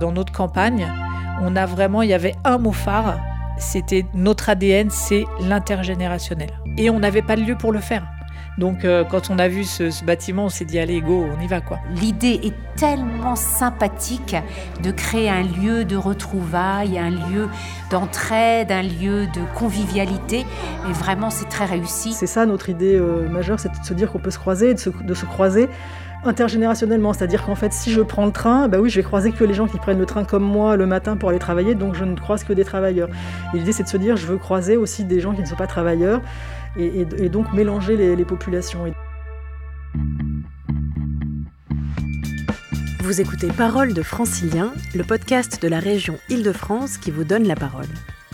Dans notre campagne, on a vraiment, il y avait un mot phare, c'était notre ADN, c'est l'intergénérationnel. Et on n'avait pas de lieu pour le faire. Donc euh, quand on a vu ce, bâtiment, on s'est dit allez go, on y va quoi. L'idée est tellement sympathique de créer un lieu de retrouvailles, un lieu d'entraide, un lieu de convivialité. Et vraiment, c'est très réussi. C'est ça notre idée euh, majeure, c'est de se dire qu'on peut se croiser, de se, de se croiser intergénérationnellement, c'est-à-dire qu'en fait, si je prends le train, bah oui, je vais croiser que les gens qui prennent le train comme moi le matin pour aller travailler, donc je ne croise que des travailleurs. L'idée, c'est de se dire, je veux croiser aussi des gens qui ne sont pas travailleurs, et, donc mélanger les, populations. Vous écoutez Parole de Francilien, le podcast de la région Île-de-France qui vous donne la parole.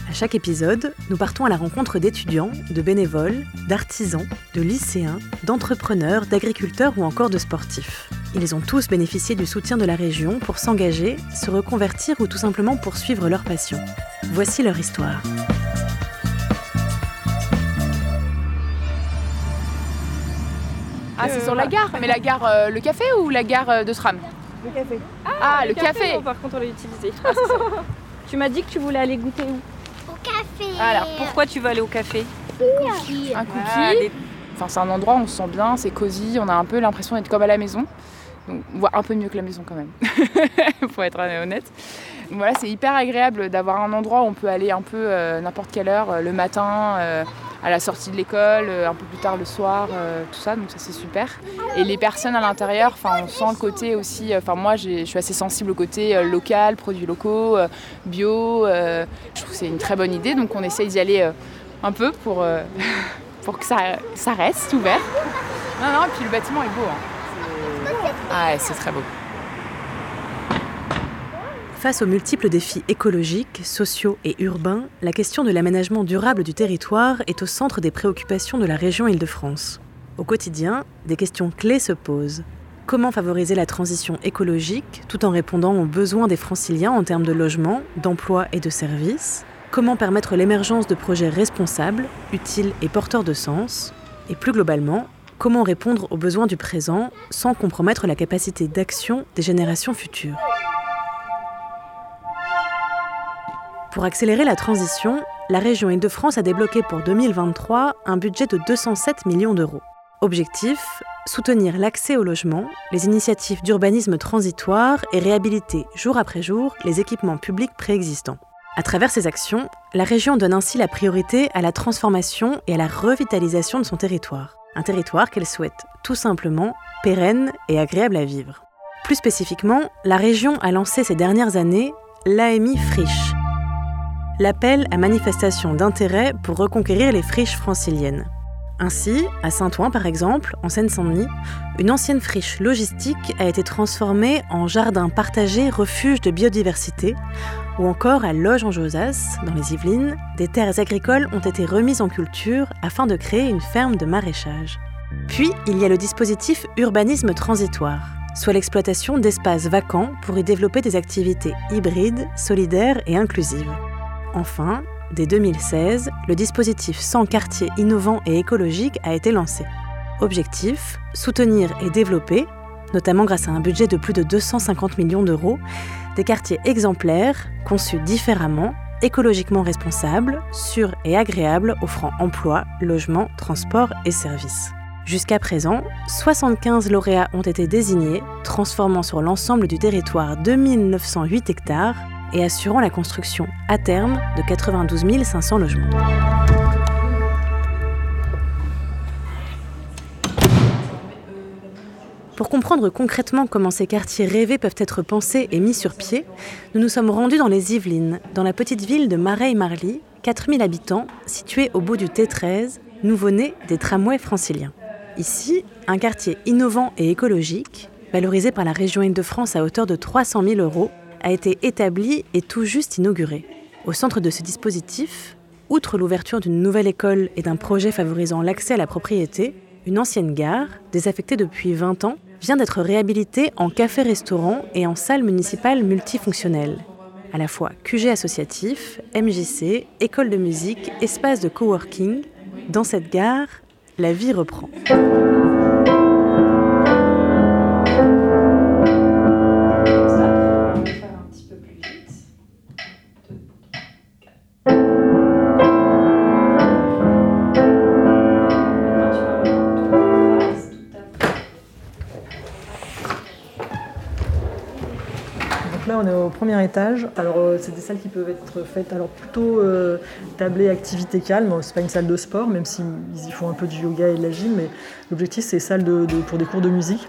À chaque épisode, nous partons à la rencontre d'étudiants, de bénévoles, d'artisans, de lycéens, d'entrepreneurs, d'agriculteurs ou encore de sportifs. Ils ont tous bénéficié du soutien de la région pour s'engager, se reconvertir ou tout simplement poursuivre leur passion. Voici leur histoire. Ah, c'est sur la gare Mais la gare, euh, le café ou la gare euh, de tram Le café. Ah, le, café, Par contre, on l'a utilisé. Ah, tu m'as dit que tu voulais aller goûter où? Café. Alors, pourquoi tu veux aller au café Un cookie. Un cookie. Enfin, c'est un endroit où on se sent bien, c'est cosy, on a un peu l'impression d'être comme à la maison. Donc, on voit un peu mieux que la maison quand même, pour être honnête. voilà, c'est hyper agréable d'avoir un endroit où on peut aller un peu euh, n'importe quelle heure, le matin, à la sortie de l'école, euh, un peu plus tard le soir, euh, tout ça, donc ça c'est super. Et les personnes à l'intérieur, on sent le côté aussi, euh, enfin moi je suis assez sensible au côté local, produits locaux, bio, je trouve que c'est une très bonne idée, donc on essaye d'y aller un peu pour, pour que ça, ça reste ouvert. Non, non, et puis le bâtiment est beau. Hein. Ah, c'est très beau. Face aux multiples défis écologiques, sociaux et urbains, la question de l'aménagement durable du territoire est au centre des préoccupations de la région Île-de-France. Au quotidien, des questions clés se posent. Comment favoriser la transition écologique tout en répondant aux besoins des franciliens en termes de logement, d'emploi et de services? Comment permettre l'émergence de projets responsables, utiles et porteurs de sens? Et plus globalement, comment répondre aux besoins du présent sans compromettre la capacité d'action des générations futures? Pour accélérer la transition, la région Île-de-France a débloqué pour 2023 un budget de 207 millions d'euros. Objectif soutenir l'accès au logement, les initiatives d'urbanisme transitoire et réhabiliter jour après jour les équipements publics préexistants. À travers ces actions, la région donne ainsi la priorité à la transformation et à la revitalisation de son territoire. Un territoire qu'elle souhaite tout simplement pérenne et agréable à vivre. Plus spécifiquement, la région a lancé ces dernières années l'AMI Friche, l'appel à manifestation d'intérêt pour reconquérir les friches franciliennes. Ainsi, à Saint-Ouen par exemple, en Seine-Saint-Denis, une ancienne friche logistique a été transformée en jardin partagé refuge de biodiversité, ou encore à Loge en Josas, dans les Yvelines, des terres agricoles ont été remises en culture afin de créer une ferme de maraîchage. Puis, il y a le dispositif urbanisme transitoire, soit l'exploitation d'espaces vacants pour y développer des activités hybrides, solidaires et inclusives. Enfin, dès 2016, le dispositif 100 quartiers innovants et écologiques a été lancé. Objectif soutenir et développer, notamment grâce à un budget de plus de 250 millions d'euros, des quartiers exemplaires, conçus différemment, écologiquement responsables, sûrs et agréables, offrant emploi, logement, transport et services. Jusqu'à présent, 75 lauréats ont été désignés, transformant sur l'ensemble du territoire 2908 hectares et assurant la construction à terme de 92 500 logements. Pour comprendre concrètement comment ces quartiers rêvés peuvent être pensés et mis sur pied, nous nous sommes rendus dans les Yvelines, dans la petite ville de Mareil-Marly, 4000 habitants, située au bout du T13, nouveau-né des tramways franciliens. Ici, un quartier innovant et écologique, valorisé par la région Île-de-France à hauteur de 300 000 euros, a été établi et tout juste inauguré. Au centre de ce dispositif, outre l'ouverture d'une nouvelle école et d'un projet favorisant l'accès à la propriété, une ancienne gare, désaffectée depuis 20 ans, vient d'être réhabilitée en café-restaurant et en salle municipale multifonctionnelle. À la fois QG associatif, MJC, école de musique, espace de coworking, dans cette gare, la vie reprend. Premier étage. Alors, euh, c'est des salles qui peuvent être faites alors plutôt euh, tablées activité calme. C'est pas une salle de sport, même s'ils y font un peu du yoga et de la gym, mais l'objectif c'est salle de, pour des cours de musique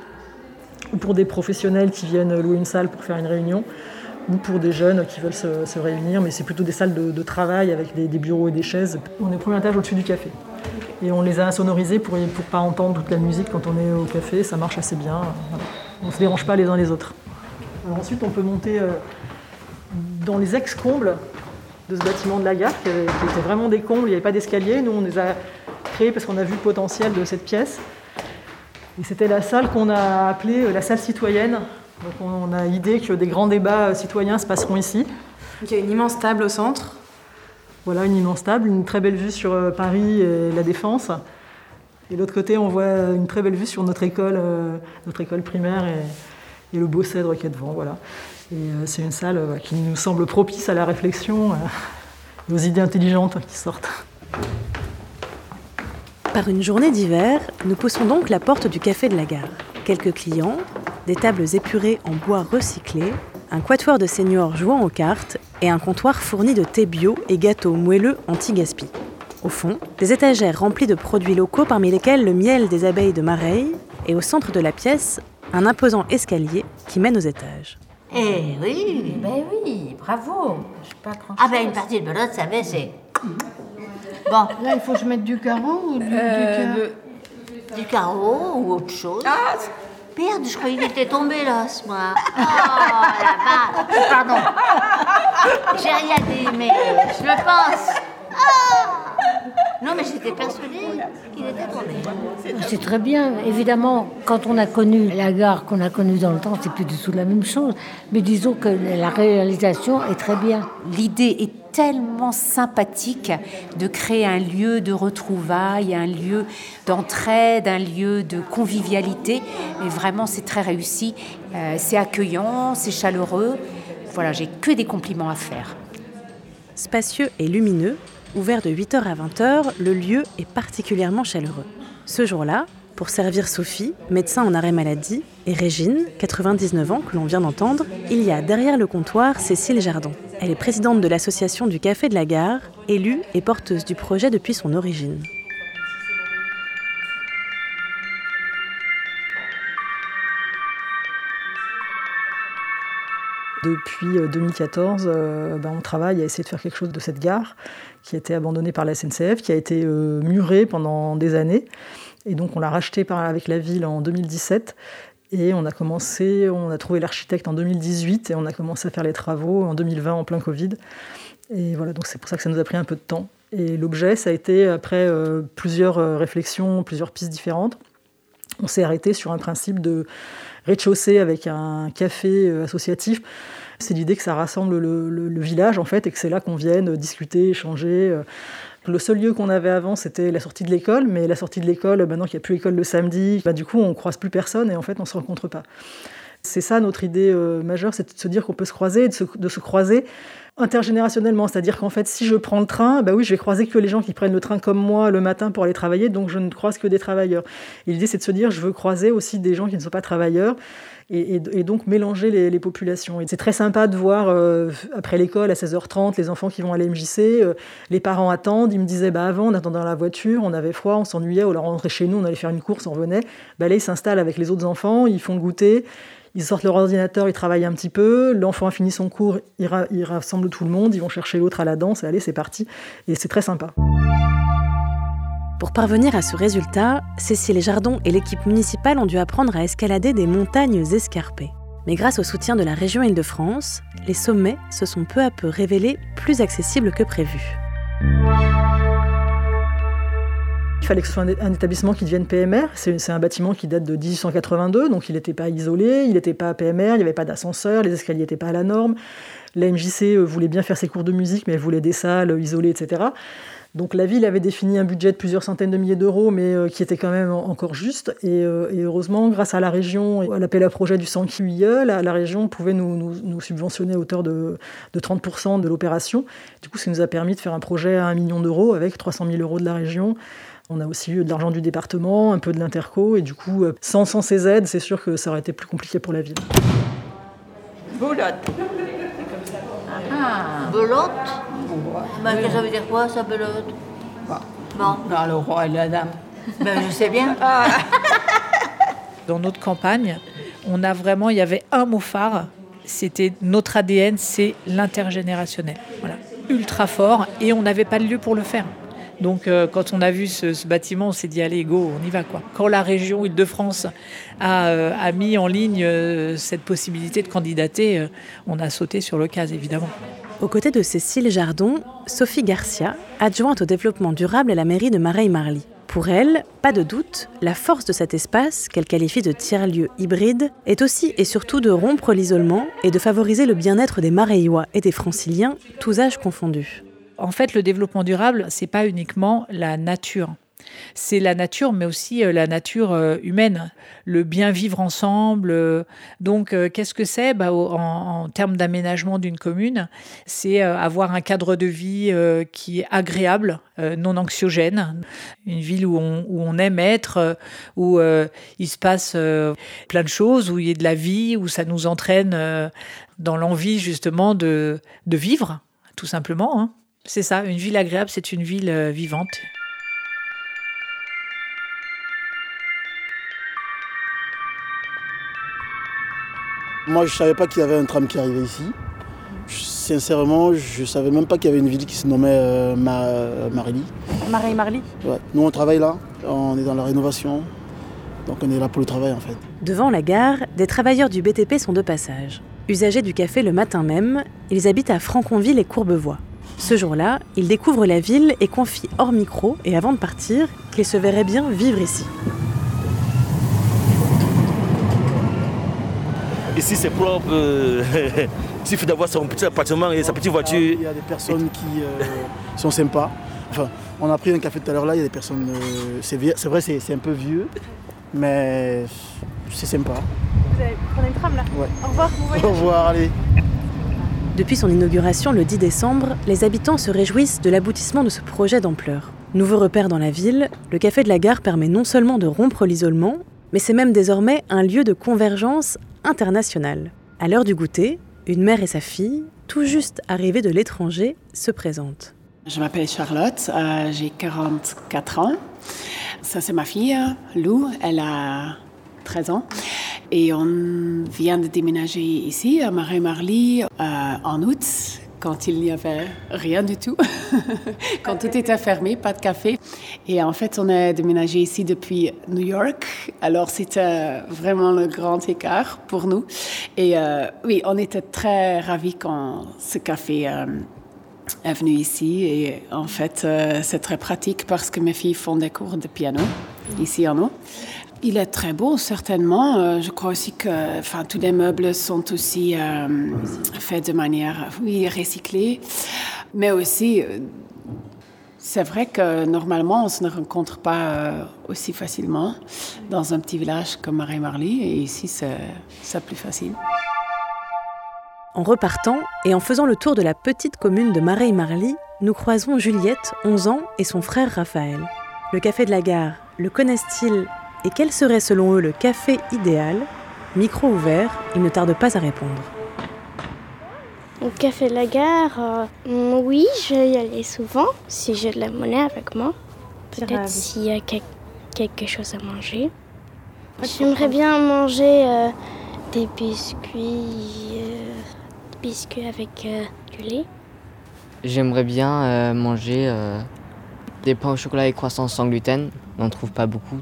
ou pour des professionnels qui viennent louer une salle pour faire une réunion ou pour des jeunes qui veulent se, réunir, mais c'est plutôt des salles de, travail avec des, bureaux et des chaises. On est au premier étage au-dessus du café. Et on les a sonorisés pour ne pas entendre toute la musique quand on est au café, ça marche assez bien. On ne se dérange pas les uns les autres. ensuite, on peut monter euh, dans les ex-combles de ce bâtiment de la gare, qui, était vraiment des combles, il n'y avait pas d'escalier. Nous, on les a créés parce qu'on a vu le potentiel de cette pièce. Et c'était la salle qu'on a appelée euh, la salle citoyenne. Donc on a l'idée que des grands débats euh, citoyens se passeront ici. il y a une immense table au centre. Voilà, une immense table, une très belle vue sur Paris et la Défense. Et de l'autre côté, on voit une très belle vue sur notre école, euh, notre école primaire et, le beau cèdre qui est devant. Voilà. Euh, c'est une salle euh, qui nous semble propice à la réflexion et aux idées intelligentes qui sortent. Par une journée d'hiver, nous poussons donc la porte du café de la gare. Quelques clients, des tables épurées en bois recyclé, un quatuor de seniors jouant aux cartes et un comptoir fourni de thé bio et gâteaux moelleux anti-gaspi. Au fond, des étagères remplies de produits locaux parmi lesquels le miel des abeilles de Mareille et au centre de la pièce, un imposant escalier qui mène aux étages. Eh oui Ben oui, bravo pas Ah ben une partie de belote, ça va, c'est... Bon. Là, il faut que je mette du carreau ou du, euh, du, carreau ou autre chose. Ah Merde, je croyais qu'il était tombé là, ce moi. Oh la vache Pardon. J'ai rien dit, mais je le pense. Ah non, mais j'étais persuadée qu'il était tombé. C'est très bien. Évidemment, quand on a connu la gare qu'on a connue dans le temps, c'est plus du tout la même chose. Mais disons que la réalisation est très bien. L'idée est tellement sympathique de créer un lieu de retrouvailles, un lieu d'entraide, un lieu de convivialité. Et vraiment, c'est très réussi. Euh, c'est accueillant, c'est chaleureux. Voilà, j'ai que des compliments à faire. Spacieux et lumineux, Ouvert de 8h à 20h, le lieu est particulièrement chaleureux. Ce jour-là, pour servir Sophie, médecin en arrêt maladie, et Régine, 99 ans, que l'on vient d'entendre, il y a derrière le comptoir Cécile Jardin. Elle est présidente de l'association du Café de la Gare, élue et porteuse du projet depuis son origine. Depuis 2014, euh, euh, ben, on travaille à essayer de faire quelque chose de cette gare qui a été abandonnée par la SNCF, qui a été euh, murée pendant des années. Et donc on l'a rachetée avec la ville en 2017. Et on a commencé, on a trouvé l'architecte en 2018 et on a commencé à faire les travaux en 2020 en plein Covid. Et voilà, donc c'est pour ça que ça nous a pris un peu de temps. Et l'objet, ça a été, après plusieurs réflexions, plusieurs pistes différentes, on s'est arrêté sur un principe de rez-de-chaussée avec un café euh, associatif. C'est l'idée que ça rassemble le, village en fait et que c'est là qu'on vienne discuter, échanger. Euh. Le seul lieu qu'on avait avant, c'était la sortie de l'école, mais la sortie de l'école, maintenant qu'il n'y a plus école le samedi, bah, du coup on croise plus personne et en fait on se rencontre pas. C'est ça notre idée euh, majeure, c'est de se dire qu'on peut se croiser, de se croiser intergénérationnellement, c'est-à-dire qu'en fait, si je prends le train, bah oui, je vais croiser que les gens qui prennent le train comme moi le matin pour aller travailler, donc je ne croise que des travailleurs. l'idée, c'est de se dire, je veux croiser aussi des gens qui ne sont pas travailleurs. Et, donc mélanger les, populations. Et c'est très sympa de voir, euh, après l'école, à 16h30, les enfants qui vont à l'MJC, euh, les parents attendent. Ils me disaient, bah, avant, on attendait dans la voiture, on avait froid, on s'ennuyait, on rentrait chez nous, on allait faire une course, on revenait. Bah, là, ils s'installent avec les autres enfants, ils font goûter, ils sortent leur ordinateur, ils travaillent un petit peu. L'enfant a fini son cours, il, rassemble tout le monde, ils vont chercher l'autre à la danse et allez, c'est parti. Et c'est très sympa. Pour parvenir à ce résultat, Cécile Jardon et l'équipe municipale ont dû apprendre à escalader des montagnes escarpées. Mais grâce au soutien de la région Île-de-France, les sommets se sont peu à peu révélés plus accessibles que prévu. Il fallait que ce soit un, établissement qui devienne PMR. C'est un bâtiment qui date de 1882, donc il n'était pas isolé, il n'était pas PMR, il n'y avait pas d'ascenseur, les escaliers n'étaient pas à la norme. La MJC euh, voulait bien faire ses cours de musique, mais elle voulait des salles isolées, etc. Donc la ville avait défini un budget de plusieurs centaines de milliers d'euros, mais euh, qui était quand même encore juste. Euh, et, heureusement, grâce à la région, à l'appel à projet du 100 la, la région pouvait nous, subventionner à hauteur de, de 30% de l'opération. Du coup, ça nous a permis de faire un projet à 1 million d'euros avec 300 000 euros de la région, on a aussi eu de l'argent du département, un peu de l'interco, et du coup, euh, sans, sans ces aides, c'est sûr que ça aurait été plus compliqué pour la ville. Boulotte. Ah. Belote bah, Ça veut dire quoi, ça, belote Bon. Dans le roi et la dame. Ben, je sais bien. Dans notre campagne, on a vraiment, il y avait un mot phare, c'était notre ADN, c'est l'intergénérationnel. Voilà, ultra fort, et on n'avait pas de lieu pour le faire. Donc euh, quand on a vu ce, bâtiment, on s'est dit allez go, on y va quoi. Quand la région Île-de-France a, euh, a, mis en ligne euh, cette possibilité de candidater, on a sauté sur le cas évidemment. Aux côtés de Cécile Jardon, Sophie Garcia, adjointe au développement durable à la mairie de Mareil-Marly. Pour elle, pas de doute, la force de cet espace, qu'elle qualifie de tiers-lieu hybride, est aussi et surtout de rompre l'isolement et de favoriser le bien-être des Mareillois et des Franciliens, tous âges confondus. En fait, le développement durable, c'est pas uniquement la nature. C'est la nature, mais aussi euh, la nature euh, humaine, le bien vivre ensemble. Euh. Donc, qu'est-ce que c'est? Bah, en, termes d'aménagement d'une commune C'est avoir un cadre de vie qui est agréable, non anxiogène, une ville où on, aime être, où il se passe plein de choses, où il y a de la vie, où ça nous entraîne dans l'envie justement de, vivre, tout simplement. Hein. C'est ça, une ville agréable, c'est une ville vivante. Moi, je ne savais pas qu'il y avait un tram qui arrivait ici. Sincèrement, je ne savais même pas qu'il y avait une ville qui se nommait euh, Marly. Marie Marly ouais. Nous, on travaille là, on est dans la rénovation. Donc on est là pour le travail en fait. Devant la gare, des travailleurs du BTP sont de passage. Usagers du café le matin même, ils habitent à Franconville et Courbevoie. Ce jour-là, ils découvrent la ville et confient hors micro et avant de partir qu'ils se verraient bien vivre ici. Ici, c'est propre. Euh, il suffit d'avoir son petit appartement et sa petite voiture. Il y a des personnes qui euh, sont sympas. Enfin, on a pris un café tout à l'heure là, il y a des personnes. Euh, c'est vrai, c'est un peu vieux, mais c'est sympa. Vous allez prendre une tram là Ouais. Au revoir, Au revoir, allez. Depuis son inauguration le 10 décembre, les habitants se réjouissent de l'aboutissement de ce projet d'ampleur. Nouveau repère dans la ville, le Café de la Gare permet non seulement de rompre l'isolement, mais c'est même désormais un lieu de convergence internationale. À l'heure du goûter, une mère et sa fille, tout juste arrivées de l'étranger, se présentent. Je m'appelle Charlotte, euh, j'ai 44 ans. Ça, c'est ma fille, Lou, elle a 13 ans. Et on vient de déménager ici, à Marais-Marly, euh, en août quand il n'y avait rien du tout, quand tout était fermé, pas de café. Et en fait, on a déménagé ici depuis New York. Alors, c'était vraiment le grand écart pour nous. Et euh, oui, on était très ravis quand ce café euh, est venu ici. Et en fait, euh, c'est très pratique parce que mes filles font des cours de piano ici en haut. Il est très beau, certainement. Euh, je crois aussi que enfin, tous les meubles sont aussi euh, faits de manière oui, recyclée. Mais aussi, euh, c'est vrai que normalement, on ne se rencontre pas aussi facilement dans un petit village comme Marais-Marly. Et ici, c'est plus facile. En repartant et en faisant le tour de la petite commune de Marais-Marly, nous croisons Juliette, 11 ans, et son frère Raphaël. Le café de la gare, le connaissent-ils? Et quel serait selon eux le café idéal? Micro ouvert, ils ne tardent pas à répondre. Au café de la gare, euh, oui, je vais y aller souvent, si j'ai de la monnaie avec moi. Peut-être s'il y a quelque chose à manger. J'aimerais bien manger euh, des biscuits, euh, biscuits avec du lait. J'aimerais bien manger des pains au chocolat et croissants sans gluten. On n'en trouve pas beaucoup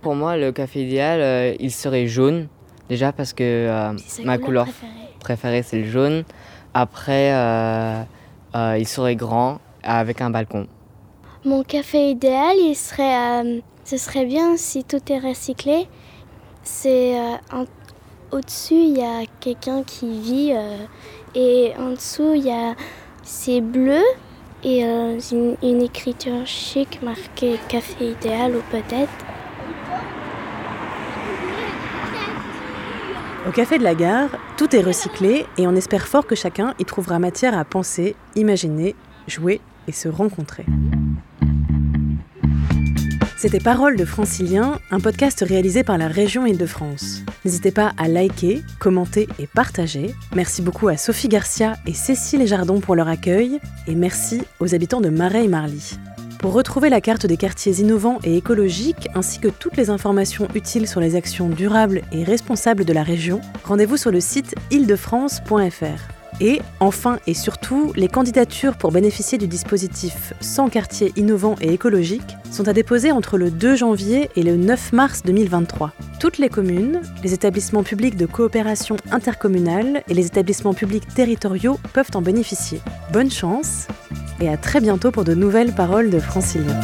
pour moi, le café idéal, euh, il serait jaune. Déjà parce que euh, ma couleur préférée, c'est le jaune. Après, euh, il serait grand avec un balcon. Mon café idéal, il serait, ce serait bien si tout est recyclé. C'est au-dessus, il y a quelqu'un qui vit et en dessous, il y a c'est bleu et une, une écriture chic marquée café idéal ou peut-être Au café de la gare, tout est recyclé et on espère fort que chacun y trouvera matière à penser, imaginer, jouer et se rencontrer. C'était Parole de Francilien, un podcast réalisé par la région Île-de-France. N'hésitez pas à liker, commenter et partager. Merci beaucoup à Sophie Garcia et Cécile Jardon pour leur accueil. Et merci aux habitants de Marais et Marly. Pour retrouver la carte des quartiers innovants et écologiques, ainsi que toutes les informations utiles sur les actions durables et responsables de la région, rendez-vous sur le site île-de-france.fr. Et enfin et surtout, les candidatures pour bénéficier du dispositif 100 quartiers innovants et écologiques sont à déposer entre le 2 janvier et le 9 mars 2023. Toutes les communes, les établissements publics de coopération intercommunale et les établissements publics territoriaux peuvent en bénéficier. Bonne chance et à très bientôt pour de nouvelles paroles de Francilien.